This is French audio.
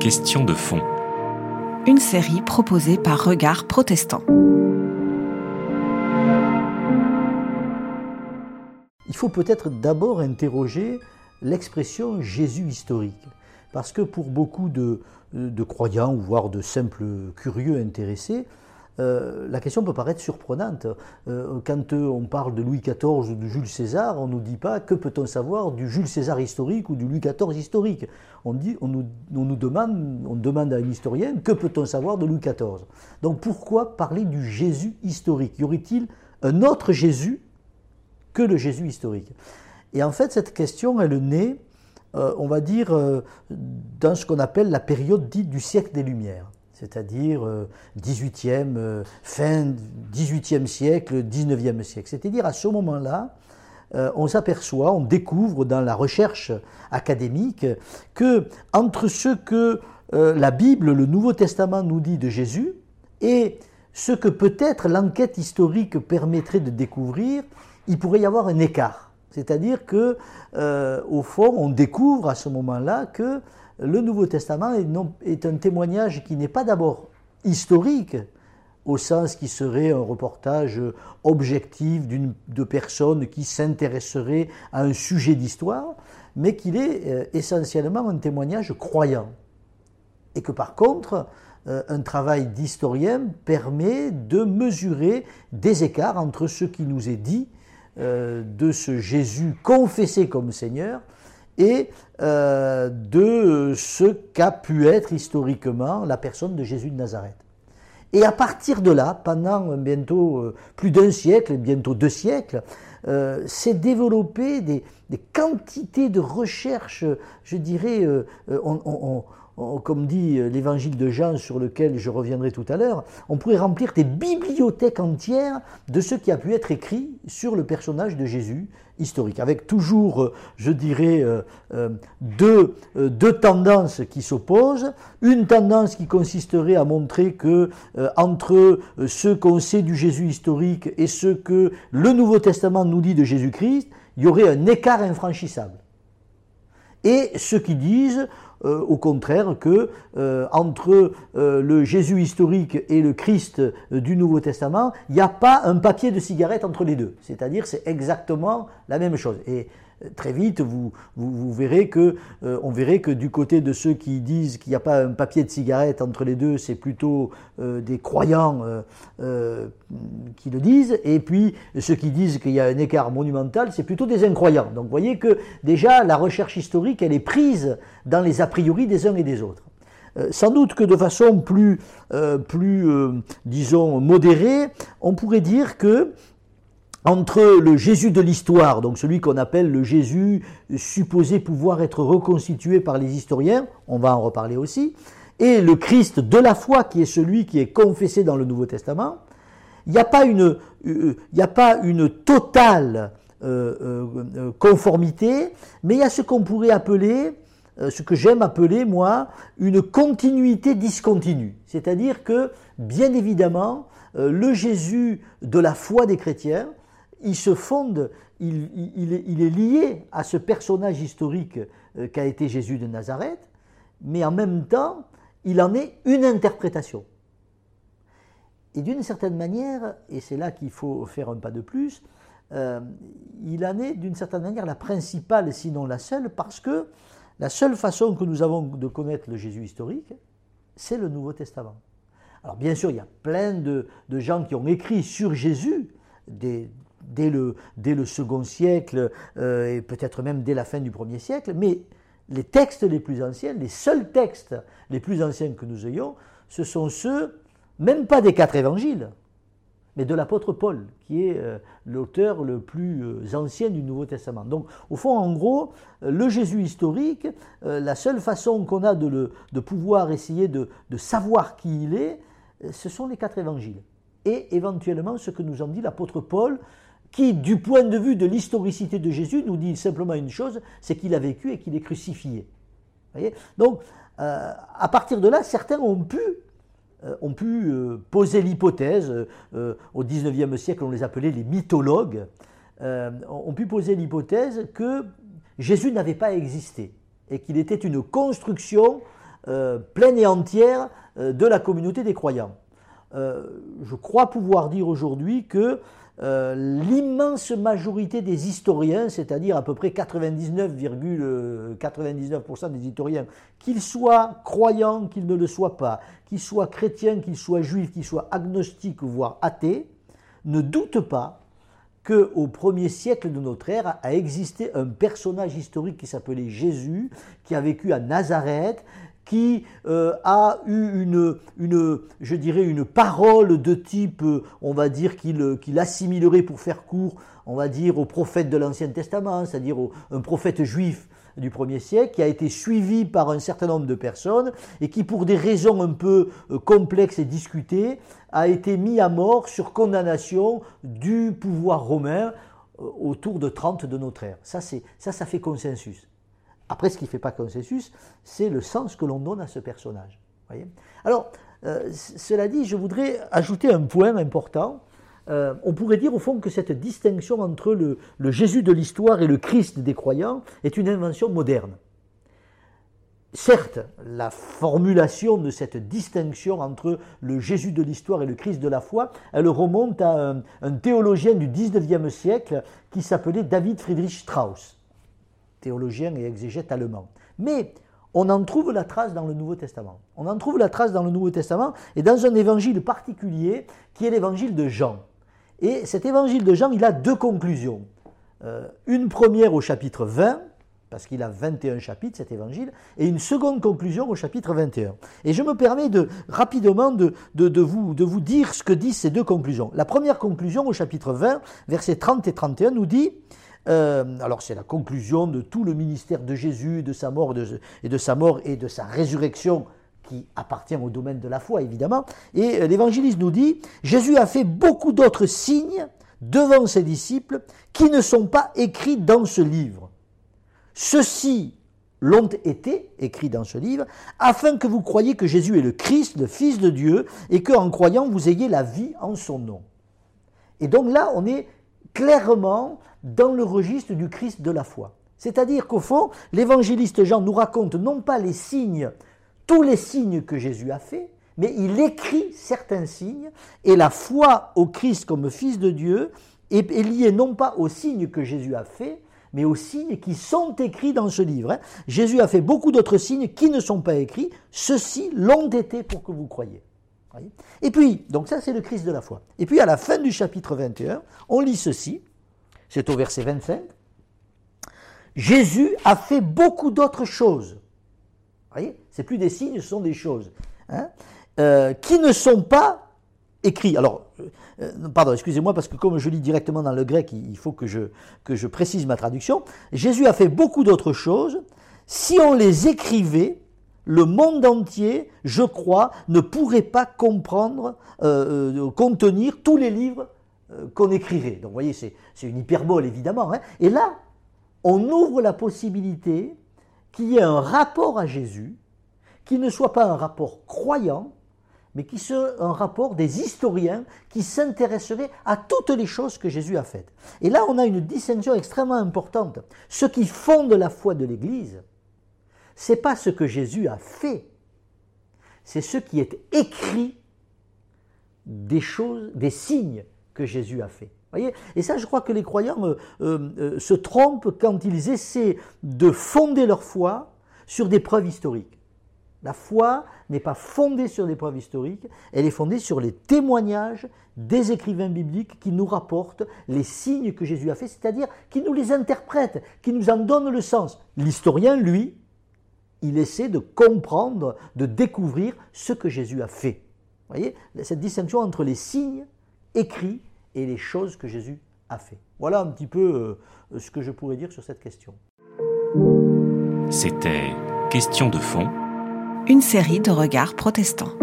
Question de fond. Une série proposée par Regard Protestant. Il faut peut-être d'abord interroger l'expression Jésus historique. Parce que pour beaucoup de, de croyants, ou voire de simples curieux intéressés, euh, la question peut paraître surprenante. Euh, quand on parle de Louis XIV ou de Jules César, on ne nous dit pas que peut-on savoir du Jules César historique ou du Louis XIV historique. On, nous, demande, on demande à un historien que peut-on savoir de Louis XIV. Donc pourquoi parler du Jésus historique? Y aurait-il un autre Jésus que le Jésus historique? Et en fait, cette question, elle naît, euh, on va dire, dans ce qu'on appelle la période dite du siècle des Lumières c'est-à-dire 18e, euh, euh, fin 18e siècle, 19e siècle. C'est-à-dire à ce moment-là, euh, on s'aperçoit, on découvre dans la recherche académique que entre ce que la Bible, le Nouveau Testament nous dit de Jésus et ce que peut-être l'enquête historique permettrait de découvrir, il pourrait y avoir un écart. C'est-à-dire que, au fond, on découvre à ce moment-là que le Nouveau Testament est, un témoignage qui n'est pas d'abord historique, au sens qui serait un reportage objectif de personnes qui s'intéresseraient à un sujet d'histoire, mais qu'il est euh, essentiellement un témoignage croyant. Et que par contre, euh, un travail d'historien permet de mesurer des écarts entre ce qui nous est dit euh, de ce Jésus confessé comme Seigneur et euh, de ce qu'a pu être historiquement la personne de Jésus de Nazareth. Et à partir de là, pendant bientôt euh, plus d'un siècle, bientôt deux siècles, euh, s'est développé des, quantités de recherches, je dirais, on, comme dit euh, l'évangile de Jean sur lequel je reviendrai tout à l'heure, on pourrait remplir des bibliothèques entières de ce qui a pu être écrit sur le personnage de Jésus historique, avec toujours, euh, je dirais, euh, deux, tendances qui s'opposent. Une tendance qui consisterait à montrer que entre ce qu'on sait du Jésus historique et ce que le Nouveau Testament nous dit de Jésus-Christ, il y aurait un écart infranchissable. Et ceux qui disent euh, au contraire que euh, entre euh, le Jésus historique et le Christ du Nouveau Testament, il n'y a pas un papier de cigarette entre les deux. C'est-à-dire c'est exactement la même chose. Très vite, vous, vous, verrez que, euh, on verrait que du côté de ceux qui disent qu'il n'y a pas un papier de cigarette entre les deux, c'est plutôt euh, des croyants euh, qui le disent, et puis ceux qui disent qu'il y a un écart monumental, c'est plutôt des incroyants. Donc vous voyez que déjà la recherche historique, elle est prise dans les a priori des uns et des autres. Sans doute que de façon plus, plus disons, modérée, on pourrait dire que entre le Jésus de l'histoire, donc celui qu'on appelle le Jésus supposé pouvoir être reconstitué par les historiens, on va en reparler aussi, et le Christ de la foi qui est celui qui est confessé dans le Nouveau Testament, il n'y a pas une, euh, a pas une totale euh, euh, conformité, mais il y a ce qu'on pourrait appeler, ce que j'aime appeler moi, une continuité discontinue. C'est-à-dire que, bien évidemment, le Jésus de la foi des chrétiens, il se fonde, il, est, lié à ce personnage historique euh, qu'a été Jésus de Nazareth, mais en même temps, il en est une interprétation. Et d'une certaine manière, et c'est là qu'il faut faire un pas de plus, euh, il en est d'une certaine manière la principale, sinon la seule, parce que la seule façon que nous avons de connaître le Jésus historique, c'est le Nouveau Testament. Alors bien sûr, il y a plein de, de gens qui ont écrit sur Jésus des, dès le, dès le second siècle euh, et peut-être même dès la fin du premier siècle, mais les textes les plus anciens, les seuls textes les plus anciens que nous ayons, ce sont ceux, même pas des quatre évangiles, mais de l'apôtre Paul, qui est euh, l'auteur le plus euh, ancien du Nouveau Testament. Donc, au fond, en gros, le Jésus historique, la seule façon qu'on a de, de pouvoir essayer de, de, savoir qui il est, ce sont les quatre évangiles. Et éventuellement ce que nous en dit l'apôtre Paul qui, du point de vue de l'historicité de Jésus, nous dit simplement une chose, c'est qu'il a vécu et qu'il est crucifié. Donc, euh, à partir de là, certains ont pu, euh, euh, poser l'hypothèse, au XIXe siècle on les appelait les mythologues, ont pu poser l'hypothèse que Jésus n'avait pas existé. et qu'il était une construction pleine et entière de la communauté des croyants. Euh, je crois pouvoir dire aujourd'hui que l'immense majorité des historiens, c'est-à-dire à peu près 99,99% des historiens, qu'ils soient croyants, qu'ils ne le soient pas, qu'ils soient chrétiens, qu'ils soient juifs, qu'ils soient agnostiques, voire athées, ne doutent pas qu'au premier siècle de notre ère a existé un personnage historique qui s'appelait Jésus, qui a vécu à Nazareth, qui euh, a eu une, une, je dirais, une parole de type, euh, on va dire, qu'il assimilerait pour faire court, on va dire, au prophète de l'Ancien Testament, c'est-à-dire un prophète juif du 1er siècle, qui a été suivi par un certain nombre de personnes et qui, pour des raisons un peu euh, complexes et discutées, a été mis à mort sur condamnation du pouvoir romain euh, autour de 30 de notre ère. Ça, ça, ça fait consensus. Après, ce qui ne fait pas consensus, c'est le sens que l'on donne à ce personnage. Voyez? Alors, euh, cela dit, je voudrais ajouter un point important euh, on pourrait dire au fond que cette distinction entre le, Jésus de l'histoire et le Christ des croyants est une invention moderne. Certes, la formulation de cette distinction entre le Jésus de l'histoire et le Christ de la foi, elle remonte à un, théologien du XIXe siècle qui s'appelait David Friedrich Strauss, théologien et exégète allemand. Mais on en trouve la trace dans le Nouveau Testament. On en trouve la trace dans le Nouveau Testament et dans un évangile particulier qui est l'évangile de Jean. Et cet évangile de Jean, il a deux conclusions. Euh, une première au chapitre 20, parce qu'il a 21 chapitres cet évangile, et une seconde conclusion au chapitre 21. Et je me permets de rapidement de, vous, de vous dire ce que disent ces deux conclusions. La première conclusion au chapitre 20, versets 30 et 31, nous dit, euh, alors c'est la conclusion de tout le ministère de Jésus, de sa mort et de sa mort et de sa résurrection qui appartient au domaine de la foi, évidemment. Et euh, l'évangéliste nous dit, Jésus a fait beaucoup d'autres signes devant ses disciples qui ne sont pas écrits dans ce livre. Ceux-ci l'ont été, écrits dans ce livre, afin que vous croyiez que Jésus est le Christ, le Fils de Dieu, et qu'en croyant, vous ayez la vie en son nom. Et donc là, on est clairement dans le registre du Christ de la foi. C'est-à-dire qu'au fond, l'évangéliste Jean nous raconte non pas les signes tous les signes que Jésus a faits, mais il écrit certains signes, et la foi au Christ comme Fils de Dieu est, liée non pas aux signes que Jésus a faits, mais aux signes qui sont écrits dans ce livre. Hein. Jésus a fait beaucoup d'autres signes qui ne sont pas écrits, ceux-ci l'ont été pour que vous croyiez. Et puis, donc ça c'est le Christ de la foi. Et puis à la fin du chapitre 21, on lit ceci, c'est au verset 25. Jésus a fait beaucoup d'autres choses voyez C'est plus des signes, ce sont des choses. Hein, euh, qui ne sont pas écrits. Alors, euh, euh, pardon, excusez-moi, parce que comme je lis directement dans le grec, il faut que je précise ma traduction. Jésus a fait beaucoup d'autres choses. Si on les écrivait, le monde entier, je crois, ne pourrait pas comprendre, contenir tous les livres qu'on écrirait. Donc, vous voyez, c'est une hyperbole, évidemment. Hein. Et là, on ouvre la possibilité qu'il y ait un rapport à Jésus qui ne soit pas un rapport croyant, mais qui soit un rapport des historiens qui s'intéresseraient à toutes les choses que Jésus a faites. Et là, on a une distinction extrêmement importante. Ce qui fonde la foi de l'Église, c'est pas ce que Jésus a fait, c'est ce qui est écrit des choses, des signes que Jésus a fait et ça, je crois que les croyants euh, euh, euh, se trompent quand ils essaient de fonder leur foi sur des preuves historiques. La foi n'est pas fondée sur des preuves historiques, elle est fondée sur les témoignages des écrivains bibliques qui nous rapportent les signes que Jésus a fait, c'est-à-dire qui nous les interprètent, qui nous en donnent le sens. L'historien, lui, il essaie de comprendre, de découvrir ce que Jésus a fait. Vous voyez, cette distinction entre les signes écrits et les choses que Jésus a fait. Voilà un petit peu euh, ce que je pourrais dire sur cette question. C'était Question de fond. Une série de regards protestants.